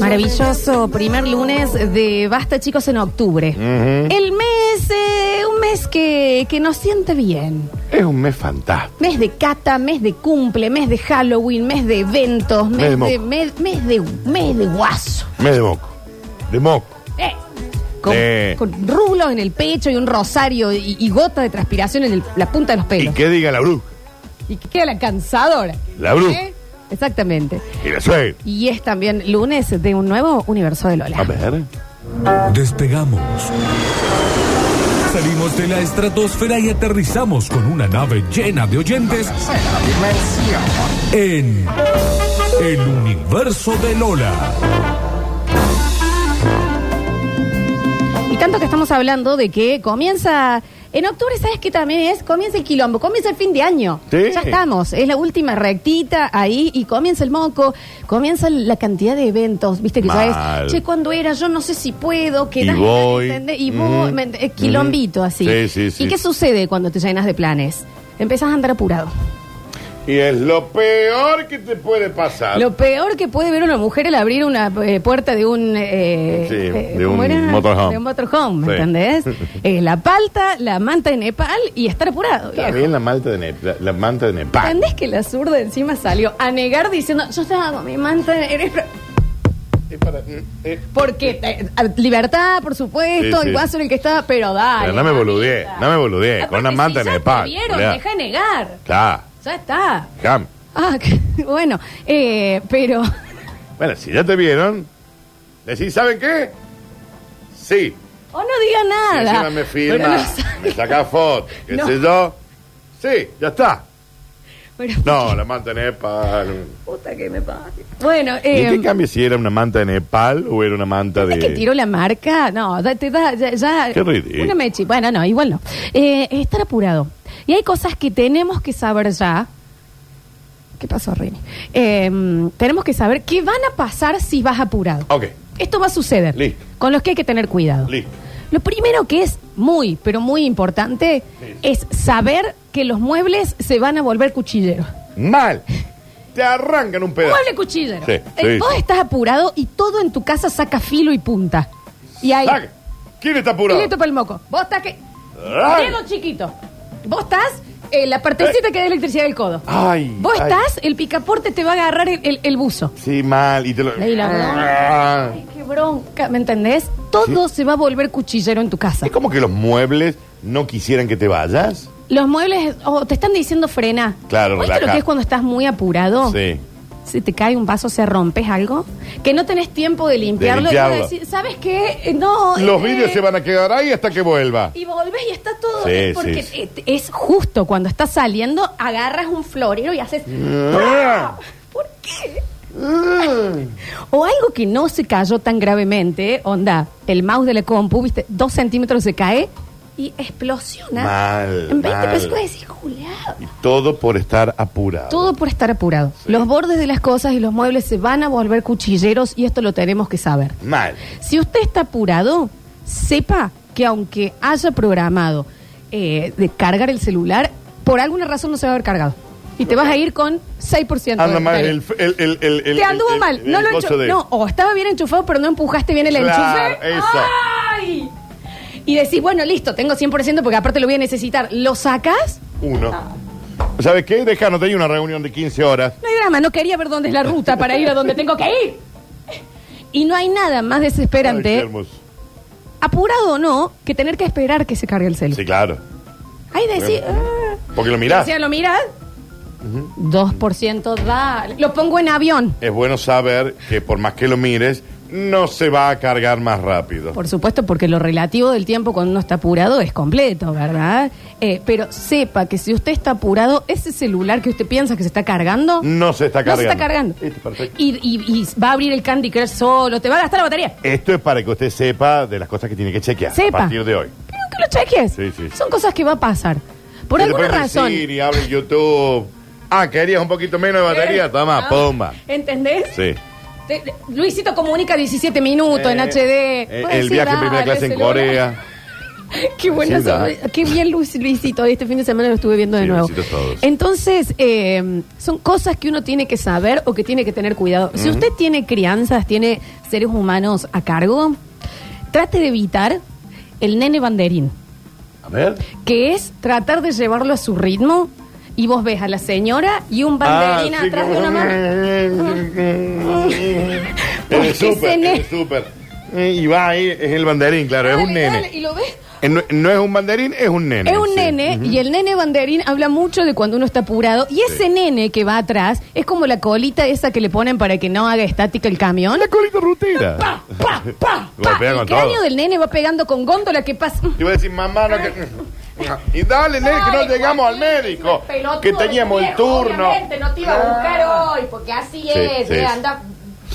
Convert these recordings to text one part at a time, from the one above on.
Maravilloso primer lunes de Basta chicos en octubre. El mes, eh, un mes que, que nos siente bien. Es un mes fantástico. Mes de cata, mes de cumple, mes de Halloween, mes de eventos, mes, de de, moco. mes, mes de mes de guaso. Mes de moco. De moco. Eh, con, Sí. con rulos en el pecho y un rosario y, y gota de transpiración en el- la punta de los Y pelos. que diga la bruja. Y que queda la cansadora. La bruja. ¿Eh? Exactamente. Y la suegra. Y es también lunes de un nuevo universo de Lola. A ver. Despegamos. Salimos de la estratosfera y aterrizamos con una nave llena de oyentes en el universo de Lola. Y tanto que estamos hablando de que comienza. En octubre, ¿sabes qué también es? Comienza el quilombo, comienza el fin de año. Sí. Ya estamos, es la última rectita ahí y comienza el moco, comienza la cantidad de eventos, viste que ya Mal. es, che, cuando era? Yo no sé si puedo, que Y voy. ¿entendés? Y voy, Mm. me quilombito Mm. así. Sí, sí, sí. ¿Y qué sucede cuando te llenas de planes? Empezás a andar apurado. Y es lo peor que te puede pasar. Lo peor que puede ver una mujer al abrir una eh, puerta de un... eh, Sí, eh, de ¿cómo un era? motorhome. De un motorhome, ¿me Sí. entendés? Eh, la palta, la manta de Nepal y estar apurado. Está viejo. bien la, malta de Ne- la, la manta de Nepal. ¿Entendés que la zurda encima salió a negar diciendo, yo estaba con mi manta de Nepal"? Es para- eh, Porque eh, libertad, por supuesto, Sí, sí. el guaso era el que estaba, pero dale. Pero no me boludeé, mamita. no me boludeé, Aparte, con una manta si de ya Nepal, vieron, deja de negar. Claro. Ya está. Cam. Ah, que- bueno, eh, pero... Bueno, si ya te vieron, decís, ¿saben qué? Sí. O no diga nada. encima me Pero no sabe- me saca fotos, qué No. sé yo. Sí, ya está. Pero- No, la manta de Nepal. Puta que me pasa. Bueno, ¿Y eh, en qué cambia si era una manta de Nepal o era una manta de.? ¿es que tiró la marca? No, da- te da ya. ya- Qué ridículo. Una mechi. Bueno, no, igual no. Eh, estar apurado. Y hay cosas que tenemos que saber ya. ¿Qué pasó, Rini? Eh, tenemos que saber qué van a pasar si vas apurado. Ok, Esto va a suceder. Listo. Con los que hay que tener cuidado. listo. Lo primero que es muy, pero muy importante es saber que los muebles se van a volver cuchilleros. Mal. Te arrancan un pedazo. Mueble cuchillero. Sí, Eh, sí, vos estás apurado y todo en tu casa saca filo y punta. Y ahí. Saca. ¿Quién está apurado? Listo para el moco. Vos estás que. Dedo chiquito. Vos estás en la partecita que da electricidad del codo. Ay. Vos ay. estás, el picaporte te va a agarrar el, el- el buzo. Sí, mal. Y te lo. Ahí la Ah. Ay, qué bronca, ¿me entendés? Todo se va a volver cuchillero en tu casa. Es como que los muebles no quisieran que te vayas. Los muebles, oh, te están diciendo frena. Claro, ¿Oíste lo que es cuando estás muy apurado? Sí. Si te cae un vaso, se rompes algo, que no tenés tiempo de limpiarlo, limpiarlo. y vas a decir, ¿sabes qué? Eh, No. Los eh, vídeos se van a quedar ahí hasta que vuelva. Y volvés y está todo. Sí, eh, porque sí, sí. es justo cuando estás saliendo, agarras un florero y haces. Ah. ¿Por qué? O algo que no se cayó tan gravemente, onda, el mouse de la compu, viste, dos centímetros se cae y explosiona. Mal, En 20 mal. a decir, Julián. Y todo por estar apurado. Todo por estar apurado. Los bordes de las cosas y los muebles se van a volver cuchilleros y esto lo tenemos que saber. Mal. Si usted está apurado, sepa que aunque haya programado eh, de cargar el celular, por alguna razón no se va a haber cargado. Y te vas a ir con 6% Anda de mal el, el, el, el, el- Te anduvo mal. no lo de- No, o estaba bien enchufado, pero no empujaste bien el Claro, enchufe. eso. ¡Ay! Y decís, bueno, listo, tengo 100% porque aparte lo voy a necesitar. ¿Lo sacas? Uno. ¿Sabes qué? Deja, no tenía una reunión de 15 horas. No hay drama, no quería ver dónde es la ruta para ir a donde tengo que ir. Y no hay nada más Ay, qué desesperante, hermoso. apurado o no, que tener que esperar que se cargue el celular. Sí, claro. Ahí decís, ah. Porque lo mirás. Decía, ¿lo miras? 2% dale. Lo pongo en avión. Es bueno saber que por más que lo mires, no se va a cargar más rápido. Por supuesto, porque lo relativo del tiempo cuando uno está apurado es completo, ¿verdad? Eh, pero sepa que si usted está apurado, ese celular que usted piensa que se está cargando, No se está no cargando. se está cargando. Perfecto. Y, y- y va a abrir el Candy Crush solo, te va a gastar la batería. Esto es para que usted sepa de las cosas que tiene que chequear Sepa. a partir de hoy. Pero que lo cheques. Sí, sí. Son cosas que va a pasar. Por alguna razón. Siri, abre YouTube. Ah, querías un poquito menos de batería. Toma, ah, pomba. ¿Entendés? Sí. Te- te- Luisito comunica 17 minutos en Eh, HD. eh, Puede el decir, viaje en primera dale, clase en celular. Corea. Qué bueno, Sí, da. son- qué bien Luis, Luisito, este fin de semana lo estuve viendo de Sí, nuevo. Luisitos todos. Entonces, eh, son cosas que uno tiene que saber o que tiene que tener cuidado. Si usted tiene crianzas, tiene seres humanos a cargo, trate de evitar el nene banderín, A ver. que es tratar de llevarlo a su ritmo y vos ves a la señora y un banderín Ah, sí, atrás de como- una mano. En Porque el súper, ese en ne- el súper. Eh, Y va ahí, es el banderín, claro, es un Dale, dale, nene. y lo ves. Eh, No, no es un banderín, es un nene. Es un sí. nene y el nene banderín habla mucho de cuando uno está apurado y ese nene que va atrás es como la colita esa que le ponen para que no haga estática el camión. La colita rutera. Pa, pa, pa, pa. Golpea El con cráneo todo. del nene va pegando con góndola que pasa. Te iba a decir, mamá, no que... Y dale, nene, que no llegamos al médico. pelotudo Que de teníamos el viejo, turno. Obviamente no te iba a buscar hoy, porque así Sí, es. sí, eh, sí. Anda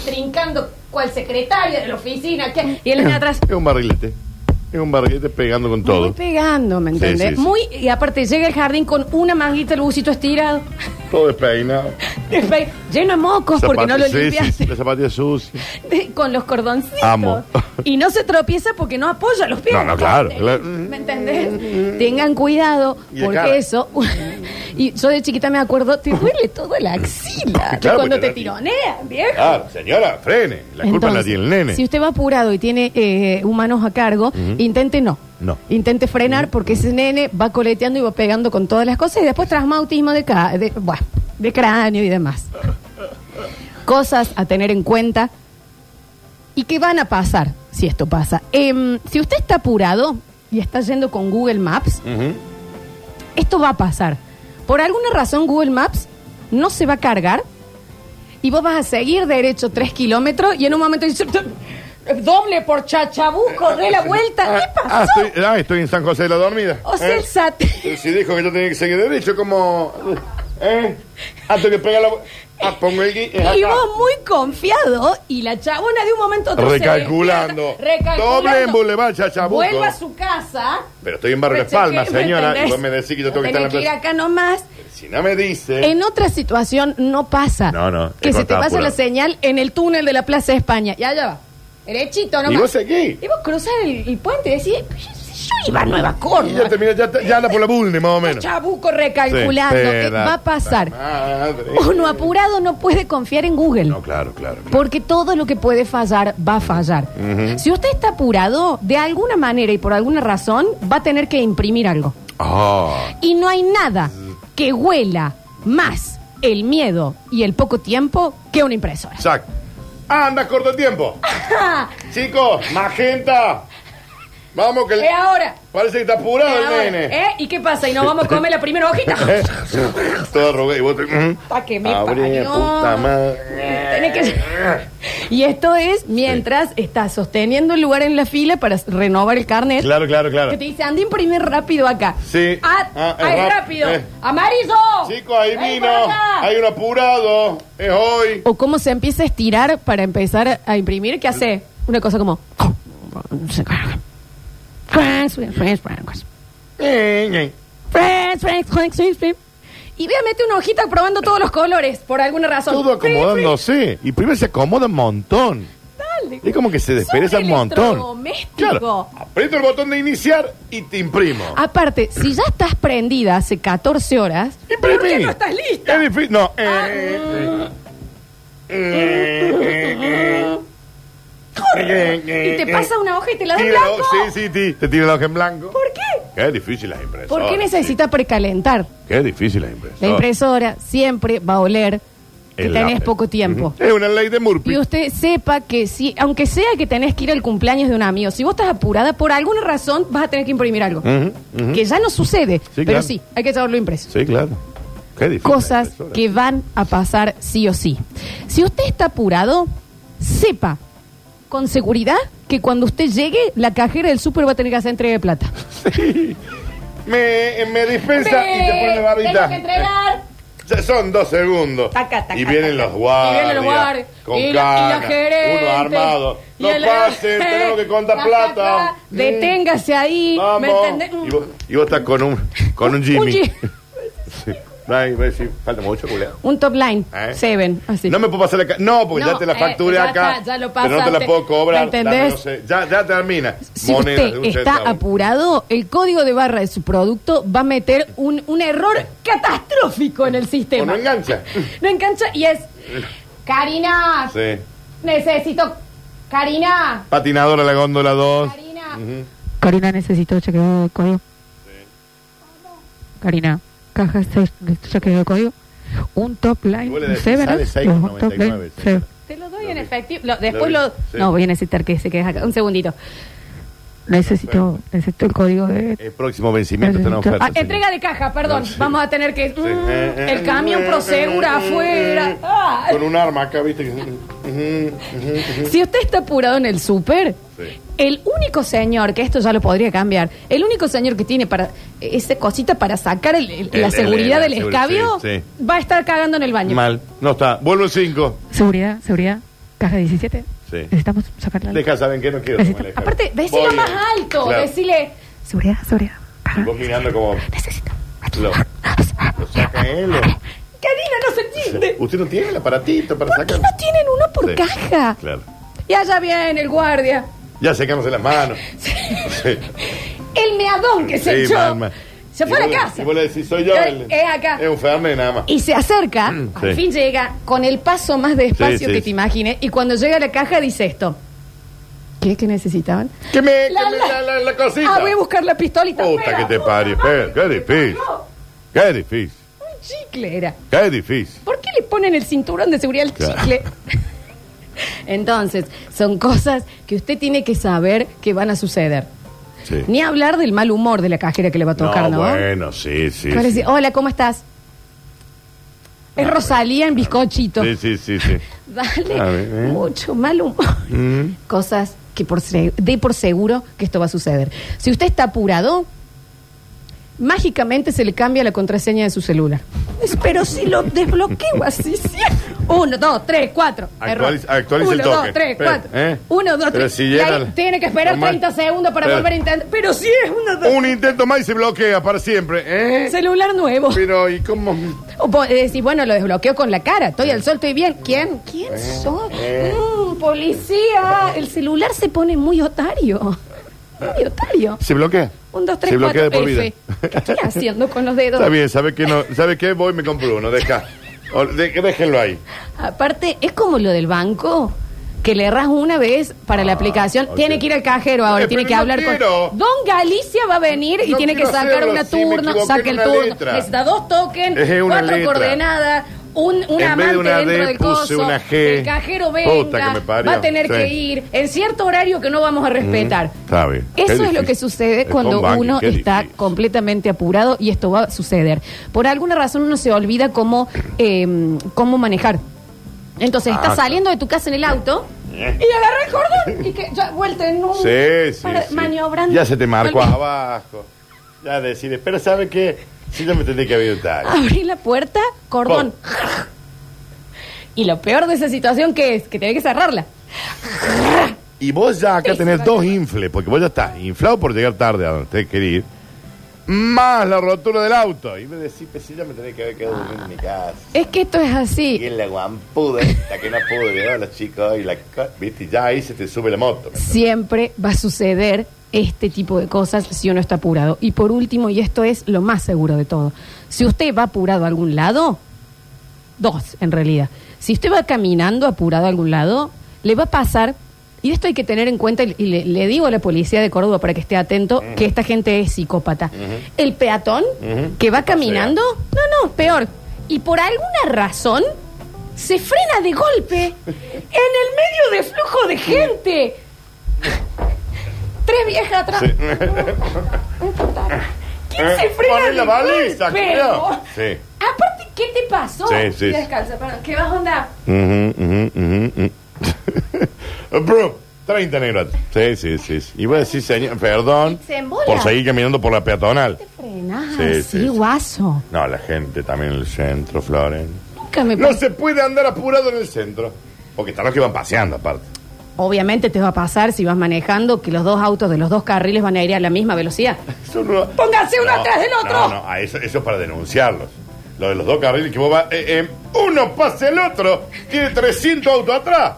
trincando cual secretaria de la oficina. ¿qué? Y él viene atrás. Es un barrilete. Es un barrilete pegando con Me todo. pegando, ¿me Sí, entendés? sí, sí. Muy, y aparte llega al jardín con una manguita el busito estirado, Todo despeinado. Lleno de mocos porque no lo Zapatos- sí, limpiaste. De- con los cordoncitos. Amo. Y no se tropieza porque no apoya los pies. No, no, claro, claro. ¿Me entendés? Tengan cuidado, Y de porque cara. eso. Y yo de chiquita me acuerdo, te duele toda la axila. de Claro, cuando porque te la- tironean, viejo. Claro, señora, frene. La culpa la Entonces, tiene el nene. Si usted va apurado y tiene eh, humanos a cargo, intente no. No. Intente frenar porque ese nene va coleteando y va pegando con todas las cosas y después traumatismo de, ca- de, de cráneo y demás. Cosas a tener en cuenta y que van a pasar si esto pasa. Em, si usted está apurado y está yendo con Google Maps, Ujú. esto va a pasar. Por alguna razón Google Maps no se va a cargar y vos vas a seguir derecho tres kilómetros y en un momento dices, doble por Chachabuco, de la vuelta. ¿Qué Ah, ah, pasó? estoy, ah, estoy en San José de la Dormida. O sea, ¿Eh? el SAT. Si dijo que yo tenía que seguir derecho, como... ¿Eh? Antes que pega la... Ah, pongo el gui... Y acá. vos muy confiado y la chabona de un momento a otro se Recalculando. despierta, recalculando. Doble en Boulevard Chachabuco. Vuelva a su casa. Pero estoy en Barrio Las Cheque, Palmas, ¿me señora. entendés? Y vos me decís que yo tengo que estar en la Tenés ir plaza. acá nomás. Si no me dice... En otra situación no pasa. No, no, Que es se cuando te está pasa la apurado. señal en el túnel de la Plaza de España. Y allá va. Derechito nomás. Y vos seguís. Y vos cruzar el, el puente y decís, "Pero yo, yo iba a Nueva Y ya Córdoba. termina, ya, ya anda por la Bulne, más o menos. Chabuco recalculando. Sí, ¿Qué espera, va a pasar? madre. Uno apurado no puede confiar en Google. No, claro, claro. claro. Porque todo lo que puede fallar va a fallar. Si usted está apurado, de alguna manera y por alguna razón, va a tener que imprimir algo. Ah, Y no hay nada que huela más el miedo y el poco tiempo que una impresora. exacto. Anda, corto el tiempo. Chicos, magenta. Vamos, que el- ¿Qué ahora? parece que está apurado ¿Qué el nene. ¿Eh? ¿Y qué pasa? ¿Y nos vamos a comer la primera hojita? Todo arrugado. Y vos te... mm. Pa' que me parió. puta madre. Tenés que- Y esto es mientras estás sosteniendo el lugar en la fila para renovar el carnet. Claro, claro, claro. Que te dice, anda a imprimir rápido acá. Sí. Ah, Ah, es ah, es rap- rápido. eh. Amarillo. Chicos, ahí vino. acá. Hay uno apurado. Es hoy. O cómo se empieza a estirar para empezar a imprimir, ¿qué hace? Una cosa como... Y ve a meter una hojita probando todos los colores, por alguna razón. Todo acomodándose. Y primero se acomoda un montón. Dale. Es como que se despereza un montón. Claro. Aprieto el botón de iniciar y te imprimo. Aparte, si ya estás prendida hace 14 horas, Imprimí. ¿por qué no estás lista? Es difícil. No. eh, eh, eh, eh, Y te pasa una hoja y te la da en Tira la blanco. Sí, sí, sí. Te tira la hoja en blanco. ¿Por qué? Qué difícil las impresoras. ¿Por qué necesita precalentar? Qué difícil las impresoras. La impresora siempre va a oler que El tenés lápiz. poco tiempo. Ujú. Es una ley de Murphy. Y usted sepa que si, aunque sea que tenés que ir al cumpleaños de un amigo, si vos estás apurada, por alguna razón vas a tener que imprimir algo. Ujú, ujú. Que ya no sucede, pero claro. sí, hay que llevarlo impreso. Sí, claro. Qué difícil. Cosas impresoras. que van a pasar sí o sí. Si usted está apurado, sepa con seguridad que cuando usted llegue, la cajera del súper va a tener que hacer entrega de plata. Me, me dispensa y te pone. Tengo que entregar. Ya Son dos segundos. Taca, taca, y vienen taca. los guardias. Y vienen los guardias. Con Y la- y la canas, gerente. Uno armado. Y No el- pasen, tenemos que contar Ta, ta, plata. ta. Deténgase ahí. Vamos. ¿Me entendés? Y vos, y vos estás con un, con un Jimmy. Jimmy. Sí. No hay, voy a decir, falta mucho, culiao. Un top line, ¿Eh? seven, así. No me puedo pasar la ca- No, porque No, ya te la eh, facturé ya acá. está, ya lo pero no te la puedo cobrar. ¿Me entendés? dame, no sé. Ya, ya termina. Si Monedas usted de un está centavo. apurado, el código de barra de su producto va a meter un, un error catastrófico en el O sistema. no engancha. No engancha y es. Karina, Sí. necesito. Karina, Patinadora la góndola 2. Karina. Karina, necesito chequeo de código. Karina, caja 6, necesito chequeo de código. Un top line. Un top 6,99, line seven. Te lo doy en efectivo. Lo- después Lo lo. vi, sí. No, voy a necesitar que se quede acá. Un segundito. Necesito, necesito el código de... El próximo vencimiento Necesito- oferta. Ah, entrega de caja, perdón. Sí. Vamos a tener que. Mm, el camión prosegura afuera. Ah. Con un arma acá, viste. que- Ujú, ujú, ujú. Si usted está apurado en el súper, Sí. el único señor, que esto ya lo podría cambiar, el único señor que tiene para esa cosita para sacar el- el- El- la el- seguridad el- del el- escabio, sí, va a estar cagando en el baño. Mal. No está. Vuelvo el 5. Seguridad, seguridad, caja 17. Sí. Necesitamos sacar la... Deja, ¿saben qué? No quiero Necesito- tomar. Aparte, decilo Voy, más alto, Claro. decile. Seguridad, seguridad, caja... Vos mirando como. Necesito... Lo, lo saca él. o- Karina, no se entiende. Usted no tiene el aparatito para ¿Por qué sacar. no tienen uno por Sí, caja? Claro. Y allá viene el guardia. Ya secándose las manos. Sí. El meadón que se Sí, echó. man, man. Se fue a la casa. Y vos le decís, soy yo. El- es acá. Es un Fernet nada más. Y se acerca, al Mm, sí. fin llega, con el paso más despacio Sí, sí, que sí. te imagines, y cuando llega a la caja dice esto. ¿Qué? ¿Qué necesitaban? Que me, que me- la- la, la- cosita. Ah, voy a buscar la pistolita. Puta Espera, que te puta parió. madre, Qué, qué difícil. Qué difícil. Un chicle era. Qué difícil. ¿Por qué le ponen el cinturón de seguridad al Claro. chicle? Entonces, son cosas que usted tiene que saber que van a suceder. Sí. Ni hablar del mal humor de la cajera que le va a tocar, ¿no? bueno, sí, sí. Que va a sí. decir, hola, ¿cómo estás? Es Ah, Rosalía en bizcochito. Sí, sí, sí, sí. Dale, A ver, ¿eh? mucho mal humor. Mm. Cosas que por se- de por seguro que esto va a suceder. Si usted está apurado, mágicamente se le cambia la contraseña de su celular. Es- Pero si lo desbloqueo así, sí. Uno, dos, tres, cuatro. Actualiza- Error. actualiza el Uno, toque. dos, tres, Espera, cuatro. ¿eh? Uno, dos, Pero tres. si Y ahí el- tiene que esperar normal. 30 segundos para Espera. volver a intentar. Pero si es uno, dos. Un intento más y se bloquea para siempre. ¿eh? Celular nuevo. Pero, ¿y cómo? O po- decir, bueno, lo desbloqueo con la cara. Estoy al sol, estoy bien. ¿Quién? ¿Quién soy? eh. Mm, policía. El celular se pone muy otario. Muy otario. ¿Se bloquea? Un, dos, tres, Se bloquea cuatro. de por vida. F. ¿Qué estoy haciendo con los dedos? Está bien, ¿sabe qué? No, ¿Sabe qué? Voy y me compro uno. Deja. O- de- déjenlo ahí. Aparte, es como lo del banco. Que le erras una vez para la aplicación, ok. tiene que ir al cajero ahora, Ah, Eh, tiene pero que no hablar quiero. con. Don Galicia va a venir y No tiene que quiero sacar hacerlo, una me turno, equivoqué saque en el una turno. letra. Necesita dos tokens, Es una cuatro letra. coordenadas, un, un En vez de amante una dentro D, del puse coso. una G. El cajero Puta venga, que me parió. va a tener Sí. que ir en cierto horario que no vamos a respetar. Está bien. Qué Eso es lo que sucede cuando uno qué está difícil. completamente apurado y esto va a suceder. Por alguna razón uno se olvida cómo, eh, cómo manejar. Entonces Ah, estás claro. saliendo de tu casa en el auto y agarra el cordón y que ya vuelta en un Sí, sí, para- sí. maniobrando. Ya se te marcó abajo. Ya decides. Pero ¿sabe qué? Sí, yo me tendría que habilitar. Abrí la puerta, cordón. Y lo peor de esa situación que es que tiene que cerrarla. Y vos ya acá tenés dos infles, porque vos ya estás inflado por llegar tarde a donde usted quiere ir, más la rotura del auto. Y me decís, pues sí, ya me tenés que haber quedado durmiendo en mi casa. Es que esto es Y así. en la guampuda, esta que no pudo llevar a los chicos y la... co- ¿Viste? Y ya ahí se te sube la moto. Siempre va a suceder este tipo de cosas si uno está apurado. Y por último, y esto es lo más seguro de todo, si usted va apurado a algún lado, dos en realidad, si usted va caminando apurado a algún lado, le va a pasar, y esto hay que tener en cuenta, y le, le digo a la policía de Córdoba para que esté atento, que esta gente es psicópata. El peatón que va caminando, no, no, peor, y por alguna razón se frena de golpe en el medio de flujo de gente. Tres viejas atrás. Sí. ¿Quién se frena Poné de la baliza, golpe? Sí. Aparte, ¿qué te pasó? Sí, sí, descalza, perdón. ¿Qué vas a onda? Ujú, ujú, ujú, ujú. Bro, 30 negros. Sí, sí, sí. sí. Y voy a decir, señor, perdón Se embola. por seguir caminando por la peatonal. Te Sí, así, sí, sí. guaso. No, la gente también en el centro, Floren. Nunca me No pasó. se puede andar apurado en el centro. Porque están los que van paseando, aparte. Obviamente te va a pasar si vas manejando que los dos autos de los dos carriles van a ir a la misma velocidad. Eso no- Pónganse uno No, atrás del otro. No, no, a eso, eso es para denunciarlos. Lo de los dos carriles que vos vas. eh, eh, uno pasa el otro. Tiene 300 autos atrás.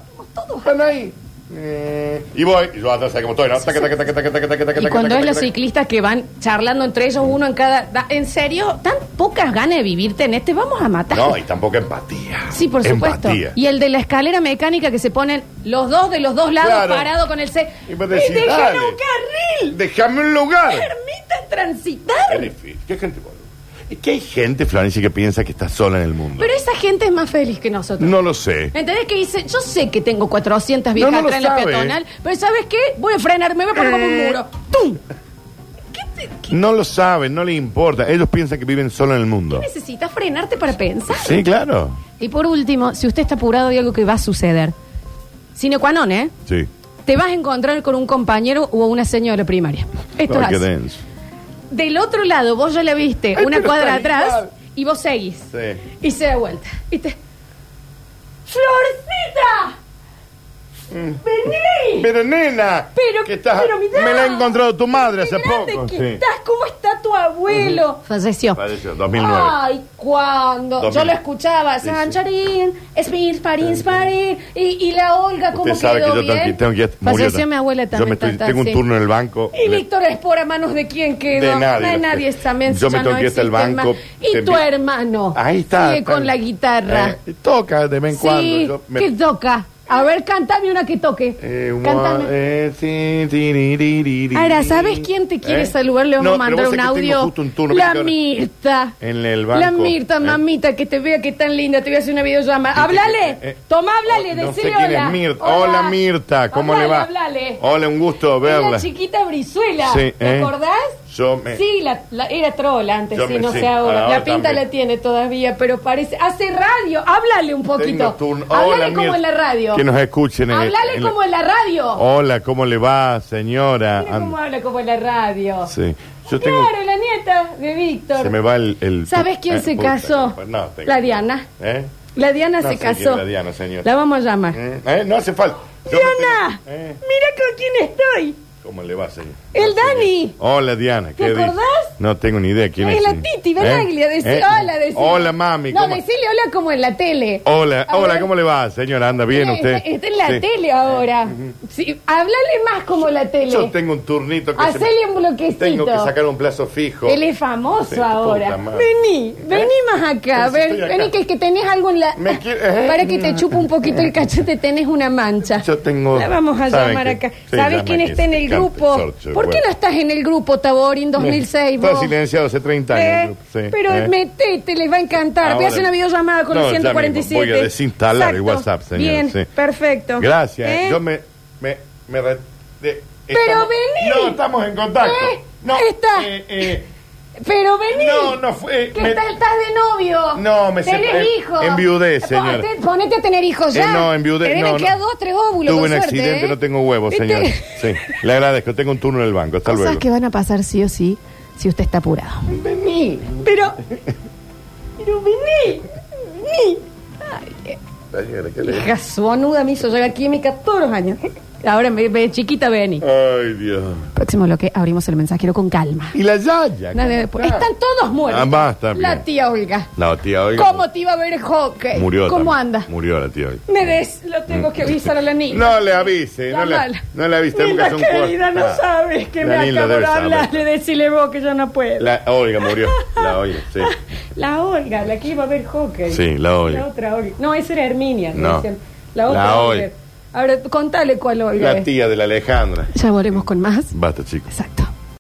Están ahí. Eh, y voy, y yo atrás, ¿sabes cómo estoy? ¿no? Taca, taca, taca, taca, taca, taca, taca, Y taca, cuando taca, es los ciclistas que van charlando entre ellos, uno en cada. da- ¿En serio? ¿Tan pocas ganas de vivirte en este? Vamos a matar. No, y tampoco empatía. Sí, por supuesto. Empatía. Y el de la escalera mecánica que se ponen los dos de los dos lados Claro. parados con el C. Y vos decís, ¡Dejen dale. un carril! Déjame un lugar. ¡Permitan Es transitar! difícil. ¿Qué gente? Es que hay gente, Florencia, que piensa que está sola en el mundo. Pero esa gente es más feliz que nosotros. No lo sé. ¿Entendés que dice? Yo sé que tengo 400 viejas No, no lo atrás en la sabe. peatonal, pero ¿sabes qué? Voy a frenar, me voy a poner como un muro. ¡Tum! ¿Qué, te- qué No lo saben, no le importa. Ellos piensan que viven solo en el mundo. necesitas frenarte para pensar? Sí, claro. Y por último, si usted está apurado de algo que va a suceder, sine qua non, ¿eh? Sí. Te vas a encontrar con un compañero o una señora primaria. Esto Ay, es qué así. denso. Del otro lado, vos ya la viste, Ay, una pero cuadra está atrás, igual. y vos seguís. Sí. Y se da vuelta. Y te... ¡Florcita! ¡Vení! Pero nena, Pero, que estás- pero mirá. me la ha encontrado tu madre hace grande poco. que Sí. estás, ¿cómo está tu abuelo? Falleció. Falleció, 2009. Ay, ¿cuándo? 2000. Yo lo escuchaba. Sí, Sancharín, Smir, Sparín, Sparín. Y, y la Olga, ¿cómo Usted sabe que quedó yo tengo que, bien? tengo que murió Falleció mi abuela Yo también. me estoy- tata, tengo un sí. turno en el banco. Y Le- Víctor Espor, ¿a manos de quién quedó? De nadie. No, nadie también. Yo me ya tengo no que ir hasta el banco. más. Y Te tu vi- hermano. Ahí está. Sigue está. con la guitarra. Eh, toca de vez en cuando. sí, Yo me- ¿qué toca? A ver, cántame una que toque. Eh, Cántame. eh, sí, ti, ri, ri, ri, ri. Ahora, ¿sabes quién te quiere ¿Eh? saludar? Le vamos No, a mandar vos un sabés que tengo audio. justo un turno, la viste que ahora- Mirta. En el banco. La Mirta, ¿eh? mamita, que te vea que tan linda. Te voy a hacer una videollamada. ¡Háblale! eh, eh. Toma, háblale, No sé decile quién hola. es Mirta. Hola, Mirta, ¿cómo le va? Háblale, háblale. Hola, un gusto Es verla. la chiquita Brizuela. Sí, ¿Te ¿eh? acordás? Yo me- Sí, la, la- era trola antes, Yo sí, me- no sí, sé ahora. ahora la pinta también. la tiene todavía, pero parece. Hace radio. Háblale un poquito. Tengo turno. Háblale como en la radio. Que nos escuchen. en- Háblale en la- como en la radio. Hola, ¿cómo le va, señora? Mira cómo habla como en la radio. Sí. Yo tengo. Claro, la nieta de Víctor. Se me va el. el- ¿Sabes quién Eh, se puta, casó? pues no, tengo- La Diana. ¿Eh? La Diana No se sé quién casó. es la Diana, señor. La vamos a llamar. ¿Eh? ¿Eh? No hace falta. Yo Diana, tengo- ¿Eh? mira con quién estoy. ¿Cómo le va, señor? El Dani. Hola, Diana. ¿Te ¿qué dice? acordás? No tengo ni idea quién es. Es la. Titi ¿Eh? Benaglia, decile ¿Eh? hola, decile. Hola, mami. No, ¿cómo- decile hola como en la tele. Hola, A hola, ver. ¿cómo le va, señora? ¿Anda bien usted? Está, en la Sí. tele ahora. Sí, háblale más como la tele. Yo tengo un turnito que se me- Hacele un bloquecito. Tengo que sacar un plazo fijo. Él es famoso Sí, ahora. Vení, vení más acá. Ven, vení que, que tenés algo en la... Me quiere- ¿eh? Para que te chupe un poquito el cachete, tenés una mancha. Yo tengo- La vamos a ¿saben llamar acá. ¿Sabes quién está en el grupo? ¿Por qué no estás en el grupo Taborín 2006 Está silenciado hace 30 años. Eh, el sí, pero eh. metete, les va a encantar. Voy a hacer una videollamada con No, los ya 147. mismo. Voy a desinstalar el. WhatsApp, señor. Bien, sí. perfecto. Gracias. ¿Eh? Yo me. me, me re- de- Pero estamos- vení. No, estamos en contacto. Eh, no, está. eh, eh, Pero vení. No, no fue- Que me- está- estás de novio. No, me Tenés separé. hijos. Enviudé, señora. Ponete, a tener hijos ya. Eh, no, enviudé. Te deben no, quedar no. dos, tres óvulos. Tuve un suerte, accidente, ¿eh? no tengo huevos, señor. Sí, le agradezco. Tengo un turno en el banco. Hasta Cosas luego. que van a pasar sí o sí si usted está apurado. Vení. Pero. Pero vení. Vení. Señora, ¿qué le- Hija suanuda me hizo llegar química todos los años. Ahora me ve chiquita, vení. Ay, Dios. Próximo lo que abrimos el mensajero con calma. ¿Y la Yaya? Nadie-. Están todos muertos. Ah, basta, La bien. tía Olga. No, tía, oiga. ¿Cómo te iba a ver el hockey? Murió ¿Cómo también. anda? Murió la tía hoy. Me des, lo tengo que avisar a la niña. No le avise, no le, Llámala. no le avise. tenemos que hacer un querida, no cuarto. Ah, sabes que me la Nilda acabo de debe saber. hablar. Le decirle vos que yo no puedo. La, La Olga murió. La Olga, sí. Olga, la que iba a ver hockey. Sí, la Olga. La otra Olga. No, esa era Herminia. No. decían. La otra La Olga. Olga. Ahora, contale cuál Olga La es. tía de la Alejandra. Ya volvemos con más. Basta, chicos. Exacto.